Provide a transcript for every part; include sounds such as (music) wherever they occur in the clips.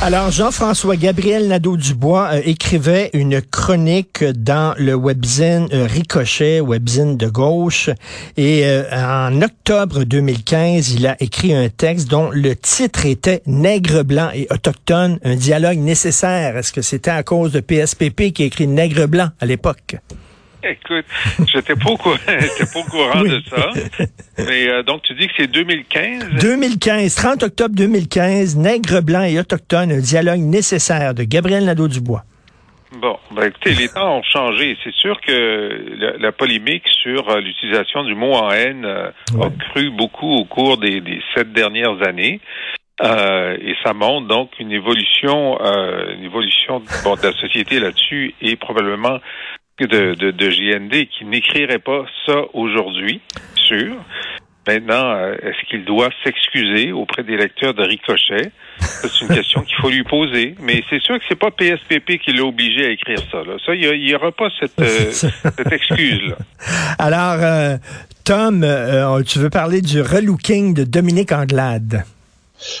Alors, Jean-François Gabriel Nadeau-Dubois euh, écrivait une chronique dans le webzine euh, Ricochet, webzine de gauche. Et euh, en octobre 2015, il a écrit un texte dont le titre était Nègre blanc et autochtone, un dialogue nécessaire. Est-ce que c'était à cause de PSPP qui a écrit Nègre blanc à l'époque? (laughs) Écoute, j'étais pas au courant, (laughs) pas au courant de ça. Mais euh, donc tu dis que c'est 2015 2015, 30 octobre 2015, Nègre blanc et autochtone, un dialogue nécessaire de Gabriel Nadeau-Dubois. Bon, ben écoutez, les temps ont changé. C'est sûr que la, polémique sur euh, l'utilisation du mot en haine euh, a cru beaucoup au cours des, des sept dernières années. et ça montre donc une évolution, une évolution bon, de la société là-dessus et probablement de, de, de GND qui n'écrirait pas ça aujourd'hui, sûr. Maintenant, euh, est-ce qu'il doit s'excuser auprès des lecteurs de Ricochet? C'est une question qu'il faut lui poser. Mais c'est sûr que c'est pas PSPP qui l'a obligé à écrire ça. Là. Ça, il n'y aura pas cette, euh, (laughs) cette excuse-là. Alors, euh, Tom, tu veux parler du relooking de Dominique Anglade?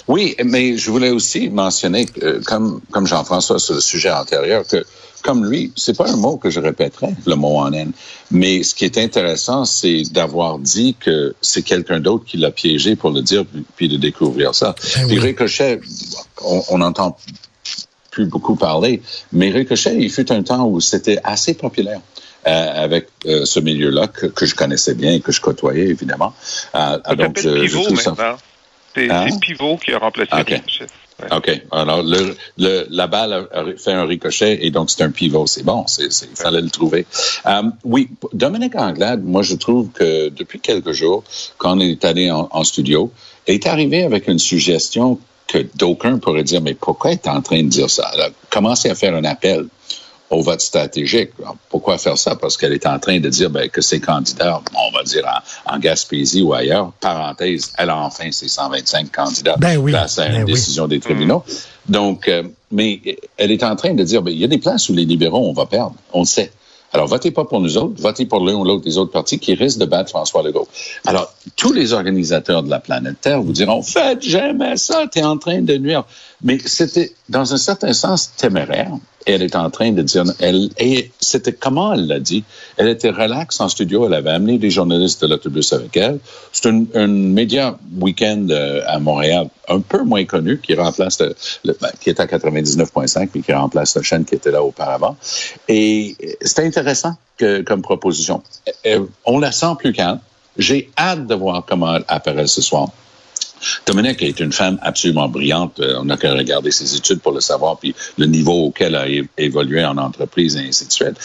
Oui, mais je voulais aussi mentionner, comme, comme Jean-François sur le sujet antérieur, que comme lui, c'est pas un mot que je répéterais, le mot en haine. Mais ce qui est intéressant, c'est d'avoir dit que c'est quelqu'un d'autre qui l'a piégé pour le dire, puis de découvrir ça. Eh puis Ricochet, on n'entend plus beaucoup parler, mais Ricochet, il fut un temps où c'était assez populaire. Euh, avec euh, ce milieu-là que, je connaissais bien et que je côtoyais évidemment. Euh, donc, je, Pivot, je C'est hein? Pivot qui a remplacé Ricochet. OK. Alors, le, le, la balle a fait un ricochet et donc c'est un pivot. C'est bon. il fallait le trouver. Euh, oui, Dominique Anglade, moi, je trouve que depuis quelques jours, quand on est allé en, en studio, est arrivé avec une suggestion que d'aucuns pourraient dire, mais pourquoi est en train de dire ça? Alors, commencez à faire un appel au vote stratégique. pourquoi faire ça? Parce qu'elle est en train de dire ben, que ses candidats, on va dire en, Gaspésie ou ailleurs, parenthèse, elle a enfin ses 125 candidats ben oui, face à une ben décision des tribunaux. Donc, euh, mais elle est en train de dire, ben, il y a des places où les libéraux, on va perdre, on le sait. Alors, votez pas pour nous autres, votez pour l'un ou l'autre des autres partis qui risquent de battre François Legault. Alors, tous les organisateurs de la planète Terre vous diront, faites jamais ça, tu es en train de nuire. Mais c'était, dans un certain sens, téméraire elle est en train de dire, elle, et c'était comment elle l'a dit? Elle était relaxe en studio, elle avait amené des journalistes de l'autobus avec elle. C'est un, média week-end euh, à Montréal un peu moins connu qui remplace le, ben, qui est à 99.5 mais qui remplace la chaîne qui était là auparavant. Et c'était intéressant que, comme proposition. On la sent plus calme. J'ai hâte de voir comment elle apparaît ce soir. Dominique est une femme absolument brillante. Euh, on n'a qu'à regarder ses études pour le savoir, puis le niveau auquel elle a évolué en entreprise et ainsi de suite.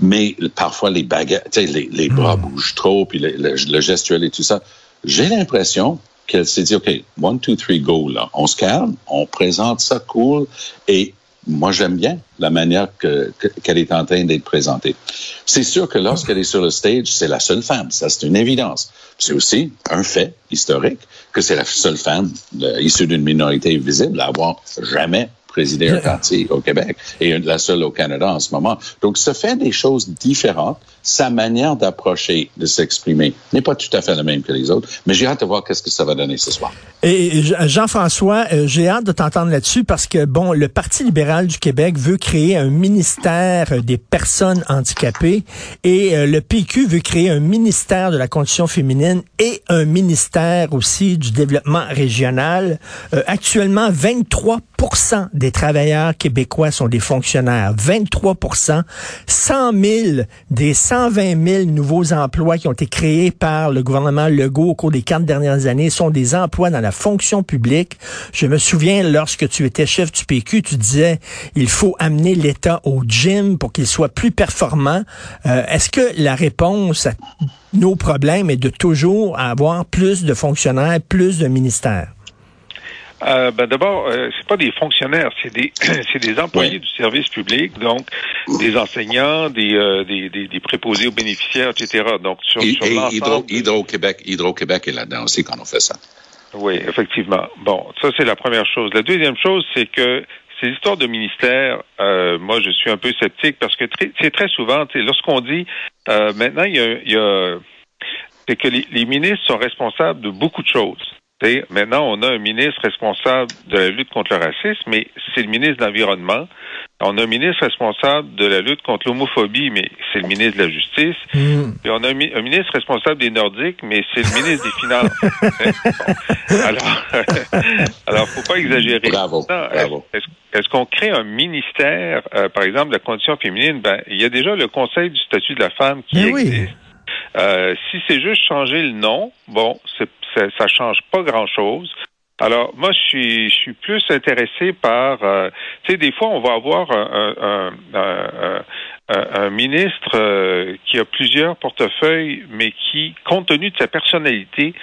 Mais parfois, les baguettes, les, les bras hmm. bougent trop, puis le, gestuel et tout ça. J'ai l'impression qu'elle s'est dit, OK, one, two, three, go, là. On se calme, on présente ça cool, et moi, j'aime bien la manière qu'elle est en train d'être présentée. C'est sûr que lorsqu'elle est sur le stage, c'est la seule femme. Ça, c'est une évidence. C'est aussi un fait historique que c'est la seule femme issue d'une minorité visible à avoir jamais présidé un parti au Québec et la seule au Canada en ce moment. Donc, ça fait des choses différentes sa manière d'approcher, de s'exprimer n'est pas tout à fait la même que les autres, mais j'ai hâte de voir qu'est-ce que ça va donner ce soir. Et Jean-François, euh, j'ai hâte de t'entendre là-dessus parce que, bon, le Parti libéral du Québec veut créer un ministère des personnes handicapées et euh, le PQ veut créer un ministère de la condition féminine et un ministère aussi du développement régional. Euh, actuellement, 23 des travailleurs québécois sont des fonctionnaires. 23% 100 000 des 100 120 000 nouveaux emplois qui ont été créés par le gouvernement Legault au cours des quatre dernières années sont des emplois dans la fonction publique. Je me souviens, lorsque tu étais chef du PQ, tu disais, il faut amener l'État au gym pour qu'il soit plus performant. Euh, est-ce que la réponse à nos problèmes est de toujours avoir plus de fonctionnaires, plus de ministères? Euh, ben D'abord, euh, c'est pas des fonctionnaires, c'est des (clears throat) c'est des employés du service public, donc des enseignants, des, euh, des, des, des, préposés aux bénéficiaires, etc. Donc sur, et, sur Hydro, Hydro, Québec, Hydro Québec est là-dedans aussi quand on fait ça. Oui, effectivement. Bon, ça c'est la première chose. La deuxième chose, c'est que ces histoires de ministère, euh, moi, je suis un peu sceptique parce que c'est très souvent, lorsqu'on dit euh, maintenant, il y a, y a c'est que les, les, ministres sont responsables de beaucoup de choses. Maintenant, on a un ministre responsable de la lutte contre le racisme, mais c'est le ministre de l'Environnement. On a un ministre responsable de la lutte contre l'homophobie, mais c'est le ministre de la Justice. Mm. Et on a un, ministre responsable des Nordiques, mais c'est le ministre des Finances. (laughs) Alors, (laughs) alors, faut pas exagérer. Bravo. Est-ce qu'on crée un ministère, euh, par exemple, de la condition féminine? Ben, il y a déjà le Conseil du statut de la femme qui existe. Euh, si c'est juste changer le nom, bon, ça, ça change pas grand-chose. Alors, moi, je suis, plus intéressé par, euh, tu sais, des fois, on va avoir un, ministre euh, qui a plusieurs portefeuilles, mais qui, compte tenu de sa personnalité,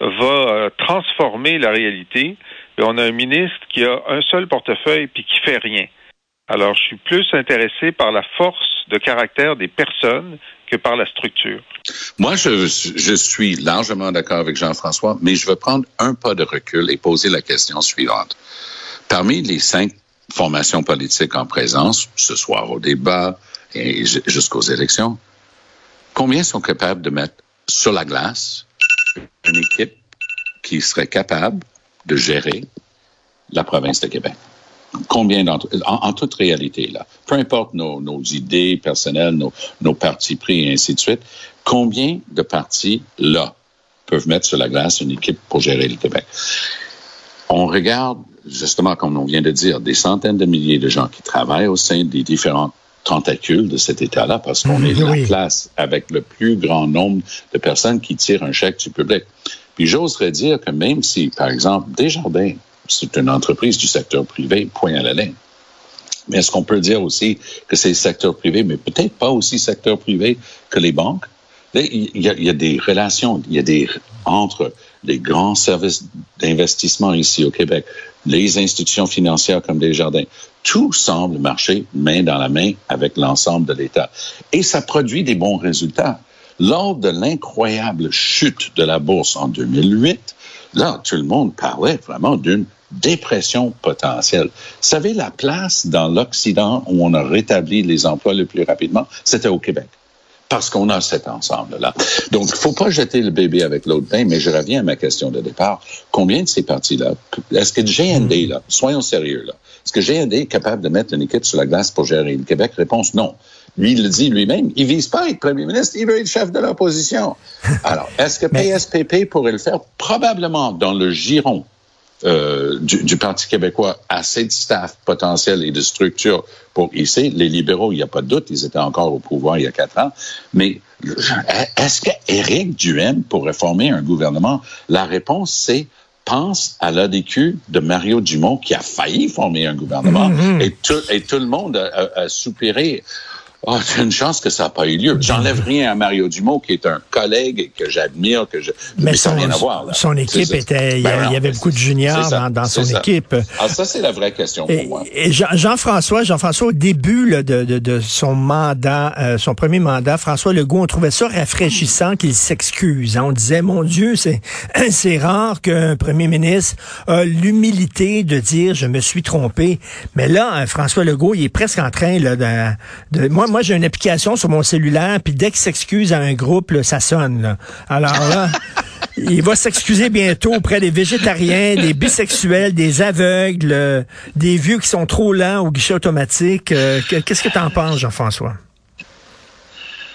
va euh, transformer la réalité. Et on a un ministre qui a un seul portefeuille puis qui fait rien. Alors, je suis plus intéressé par la force de caractère des personnes par la structure. Moi, je suis largement d'accord avec Jean-François, mais je veux prendre un pas de recul et poser la question suivante. Parmi les cinq formations politiques en présence, ce soir au débat et jusqu'aux élections, combien sont capables de mettre sur la glace une équipe qui serait capable de gérer la province de Québec? Combien d'entre en, toute réalité, là, peu importe nos, nos idées personnelles, nos, nos partis pris et ainsi de suite, combien de partis, là, peuvent mettre sur la glace une équipe pour gérer le Québec? On regarde, justement, comme on vient de dire, des centaines de milliers de gens qui travaillent au sein des différents tentacules de cet État-là, parce qu'on est la place avec le plus grand nombre de personnes qui tirent un chèque du public. Puis j'oserais dire que même si, par exemple, Desjardins c'est une entreprise du secteur privé, point à la ligne. Mais est-ce qu'on peut dire aussi que c'est le secteur privé, mais peut-être pas aussi secteur privé que les banques? Il y, a, il y a des relations, il y a des entre les grands services d'investissement ici au Québec, les institutions financières comme Desjardins, tout semble marcher main dans la main avec l'ensemble de l'État. Et ça produit des bons résultats. Lors de l'incroyable chute de la bourse en 2008, là, tout le monde parlait vraiment d'une dépression potentielle. Vous savez, la place dans l'Occident où on a rétabli les emplois le plus rapidement, c'était au Québec. Parce qu'on a cet ensemble-là. Donc, il faut pas jeter le bébé avec l'autre bain, mais je reviens à ma question de départ. Combien de ces partis-là, est-ce que GND, là, soyons sérieux, là, est-ce que GND est capable de mettre une équipe sur la glace pour gérer le Québec? Réponse non. Lui, il le dit lui-même, il vise pas à être premier ministre, il veut être chef de l'opposition. (laughs) Alors, est-ce que PSPP pourrait le faire? Probablement dans le giron euh, du, Parti québécois assez de staff potentiel et de structure pour ici. Les libéraux, il n'y a pas de doute, ils étaient encore au pouvoir il y a quatre ans. Mais est-ce qu'Éric Duhem pourrait former un gouvernement? La réponse, c'est pense à l'ADQ de Mario Dumont qui a failli former un gouvernement mm-hmm. et, tout, et tout le monde a, a soupiré. Oh, c'est une chance que ça n'a pas eu lieu. J'enlève rien à Mario Dumont, qui est un collègue que j'admire, que je. Mais, son, rien à voir, son équipe était. Il y, ben avait beaucoup de juniors dans, son équipe. Ah, ça, c'est la vraie question pour moi. Et Jean-François, Jean-François, au début de, de, de, son mandat, euh, son premier mandat, François Legault, on trouvait ça rafraîchissant qu'il s'excuse. Hein. On disait, mon Dieu, c'est (clears throat) c'est rare qu'un premier ministre a l'humilité de dire, je me suis trompé. Mais là, François Legault, il est presque en train là, de, de moi, moi, j'ai une application sur mon cellulaire, puis dès qu'il s'excuse à un groupe, ça sonne. Alors là, il va s'excuser bientôt auprès des végétariens, des bisexuels, des aveugles, des vieux qui sont trop lents au guichet automatique. Euh, qu'est-ce que tu en penses, Jean-François?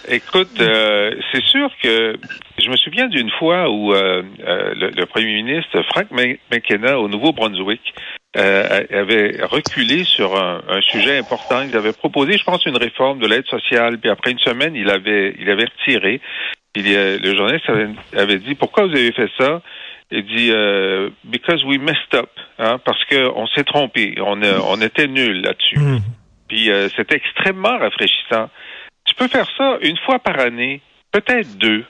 Écoute, euh, c'est sûr que je me souviens d'une fois où euh, le, premier ministre Frank McKenna au Nouveau-Brunswick euh, avait reculé sur un, sujet important. Il avait proposé, je pense, une réforme de l'aide sociale, puis après une semaine, il avait, il avait retiré. Il, le journaliste avait, dit pourquoi vous avez fait ça? Il dit euh, because we messed up, hein, parce qu'on s'est trompé, on, on était nul là-dessus. Hmm. Puis euh, c'était extrêmement rafraîchissant. Tu peux faire ça une fois par année, peut-être deux.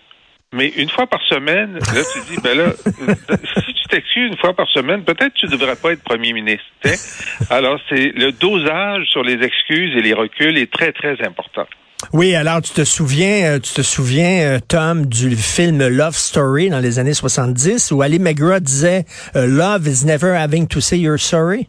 Mais une fois par semaine, là, tu dis, ben là, (laughs) si tu t'excuses une fois par semaine, peut-être tu ne devrais pas être premier ministre. Alors, c'est le dosage sur les excuses et les reculs est très, très important. Oui, alors tu te souviens, euh, tu te souviens, euh, Tom, du film Love Story dans les années 70 où Ali McGraw disait euh, Love is never having to say you're sorry.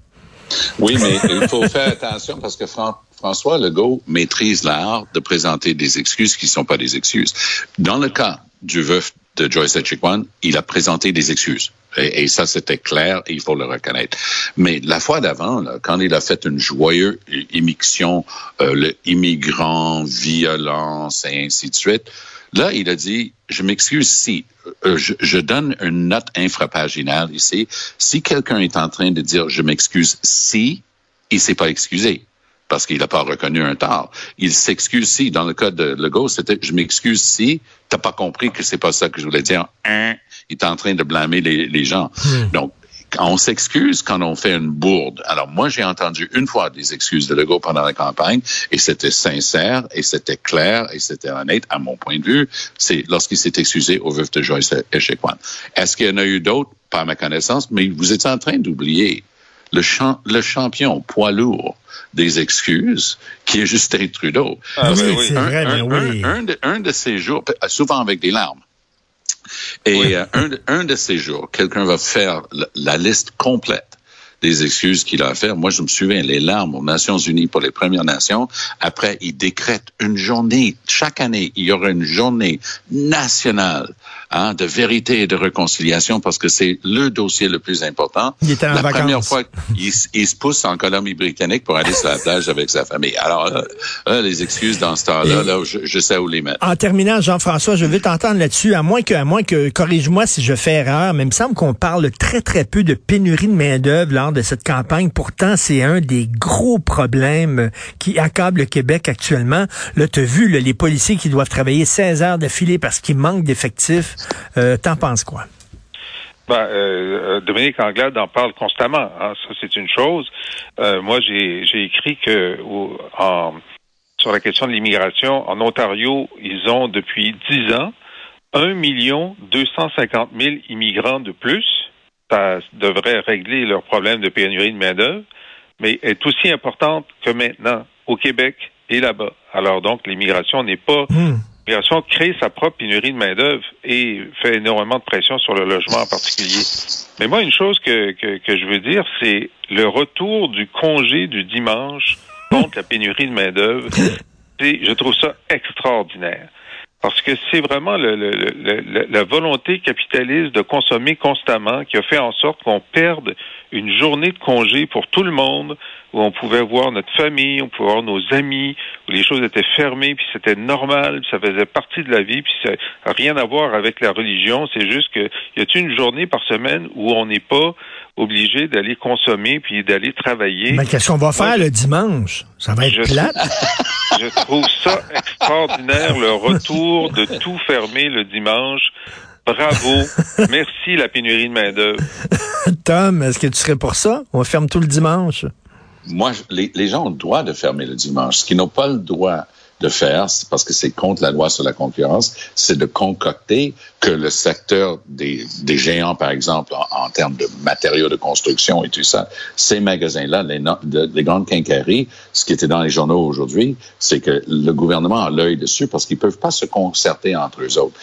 Oui, mais il faut faire attention parce que François Legault maîtrise l'art de présenter des excuses qui ne sont pas des excuses. Dans le cas du veuf de Joyce Echequan, il a présenté des excuses. Et, ça, c'était clair et il faut le reconnaître. Mais la fois d'avant, quand il a fait une joyeuse émission, euh, le immigrant, violence et ainsi de suite, là, il a dit, je m'excuse si, euh, je, je, donne une note infrapaginale ici. Si quelqu'un est en train de dire, je m'excuse si, il s'est pas excusé parce qu'il n'a pas reconnu un tort. Il s'excuse si, dans le cas de Legault, c'était je m'excuse si t'as pas compris que c'est pas ça que je voulais dire. Hein? Il est en train de blâmer les, les gens. Hmm. Donc, on s'excuse quand on fait une bourde. Alors moi, j'ai entendu une fois des excuses de Legault pendant la campagne et c'était sincère et c'était clair et c'était honnête à mon point de vue. C'est lorsqu'il s'est excusé au veuve de Joyce Echequan. Est-ce qu'il y en a eu d'autres? Pas à ma connaissance, mais vous êtes en train d'oublier le, le champion poids lourd des excuses, qui est Justin Trudeau. Ah, oui, oui. Vrai, un, oui. Un, de, un, de, ces jours, souvent avec des larmes, et euh, un, un, de ces jours, quelqu'un va faire la, la liste complète des excuses qu'il a à faire. Moi, je me souviens, les larmes aux Nations Unies pour les Premières Nations. Après, il décrète une journée. Chaque année, il y aura une journée nationale hein, de vérité et de réconciliation parce que c'est le dossier le plus important. Il était en la vacances. première fois, il, il, se pousse en Colombie-Britannique pour aller sur la plage avec sa famille. Alors, euh, les excuses dans ce temps-là, là, je, je, sais où les mettre. En terminant, Jean-François, je veux t'entendre là-dessus, à moins que, à moins que, corrige-moi si je fais erreur, mais il me semble qu'on parle très, très peu de pénurie de main-d'œuvre lors de cette campagne. Pourtant, c'est un des gros problèmes qui accable le Québec actuellement. Là, tu as vu là, les policiers qui doivent travailler 16 heures d'affilée parce qu'il manque d'effectifs. Euh, T'en penses quoi? Ben, euh, Dominique Anglade en parle constamment. Hein, ça, c'est une chose. Euh, moi, j'ai écrit que en, sur la question de l'immigration, en Ontario, ils ont depuis 10 ans 1 million 250 000 immigrants de plus. Ça devrait régler leur problème de pénurie de main-d'œuvre, mais est aussi importante que maintenant au Québec et là-bas. Alors donc, l'immigration n'est pas Hmm. L'immigration crée sa propre pénurie de main-d'œuvre et fait énormément de pression sur le logement en particulier. Mais moi, une chose que, que, je veux dire, c'est le retour du congé du dimanche contre la pénurie de main-d'œuvre. Je trouve ça extraordinaire. Parce que c'est vraiment la volonté capitaliste de consommer constamment qui a fait en sorte qu'on perde une journée de congé pour tout le monde, où on pouvait voir notre famille, on pouvait voir nos amis, où les choses étaient fermées, puis c'était normal, puis ça faisait partie de la vie, puis ça n'a rien à voir avec la religion. C'est juste que y a-t-il une journée par semaine où on n'est pas obligé d'aller consommer puis d'aller travailler? Mais qu'est-ce qu'on va faire le dimanche? Ça va être je plate. (laughs) je trouve ça extraordinaire, le retour de tout fermer le dimanche. Bravo. (laughs) Merci, la pénurie de main-d'œuvre. Tom, est-ce que tu serais pour ça? On ferme tout le dimanche. Moi, les, les gens ont le droit de fermer le dimanche. Ce qu'ils n'ont pas le droit de faire, parce que c'est contre la loi sur la concurrence, c'est de concocter que le secteur des, des géants, par exemple, en, en, termes de matériaux de construction et tout ça, ces magasins-là, les, les grandes quincailleries, ce qui était dans les journaux aujourd'hui, c'est que le gouvernement a l'œil dessus parce qu'ils peuvent pas se concerter entre eux autres.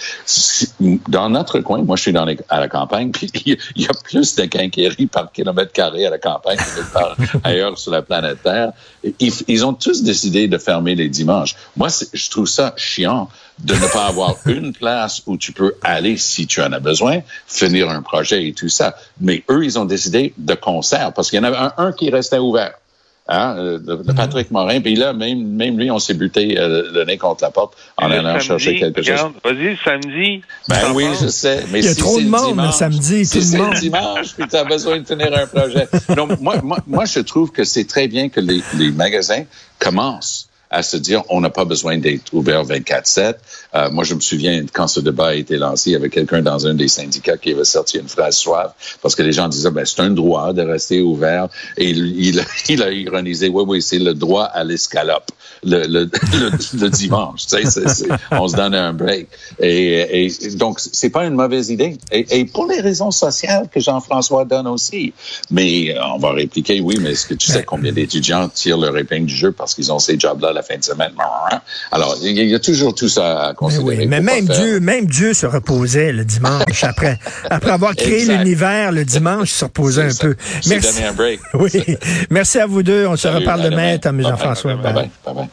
Dans notre coin, moi, je suis dans les, à la campagne, (laughs) puis il y a plus de quincailleries par kilomètre carré à la campagne que par ailleurs sur la planète Terre. Ils, ils ont tous décidé de fermer les dimanches. Moi, je trouve ça chiant de ne pas avoir (laughs) une place où tu peux aller si tu en as besoin, finir un projet et tout ça. Mais eux, ils ont décidé de concert parce qu'il y en avait un, un qui restait ouvert. Hein, de, de Patrick Morin. Puis là, même, même lui, on s'est buté euh, le nez contre la porte en le allant samedi, chercher quelque regarde, chose. Vas-y, samedi. Ben oui, je sais. Mais Il y a si trop de le monde dimanche, le samedi, si le c'est monde. le dimanche, puis tu as besoin de finir un projet. Donc, moi, moi, moi, je trouve que c'est très bien que les, les magasins commencent à se dire on n'a pas besoin d'être ouvert 24-7. Euh, moi, je me souviens quand ce débat a été lancé, il y avait quelqu'un dans un des syndicats qui avait sorti une phrase suave parce que les gens disaient ben, c'est un droit de rester ouvert. Et il, il, (laughs) a ironisé oui, oui, c'est le droit à l'escalope le, le, (laughs) le, dimanche. Tu sais, on se donne un break. Et, et donc, c'est pas une mauvaise idée. Et, et pour les raisons sociales que Jean-François donne aussi. Mais euh, on va répliquer, oui, mais est-ce que tu sais combien d'étudiants tirent leur épingle du jeu parce qu'ils ont ces jobs-là fin de semaine. Alors, il y a toujours tout ça à considérer. Mais, oui, mais même Dieu, même Dieu se reposait le dimanche après, après avoir créé l'univers le dimanche, il se reposait un peu. Merci. Un break. (laughs) oui. Merci à vous deux. On se reparle demain, Tom Jean-François. Bye bye. bye, bye.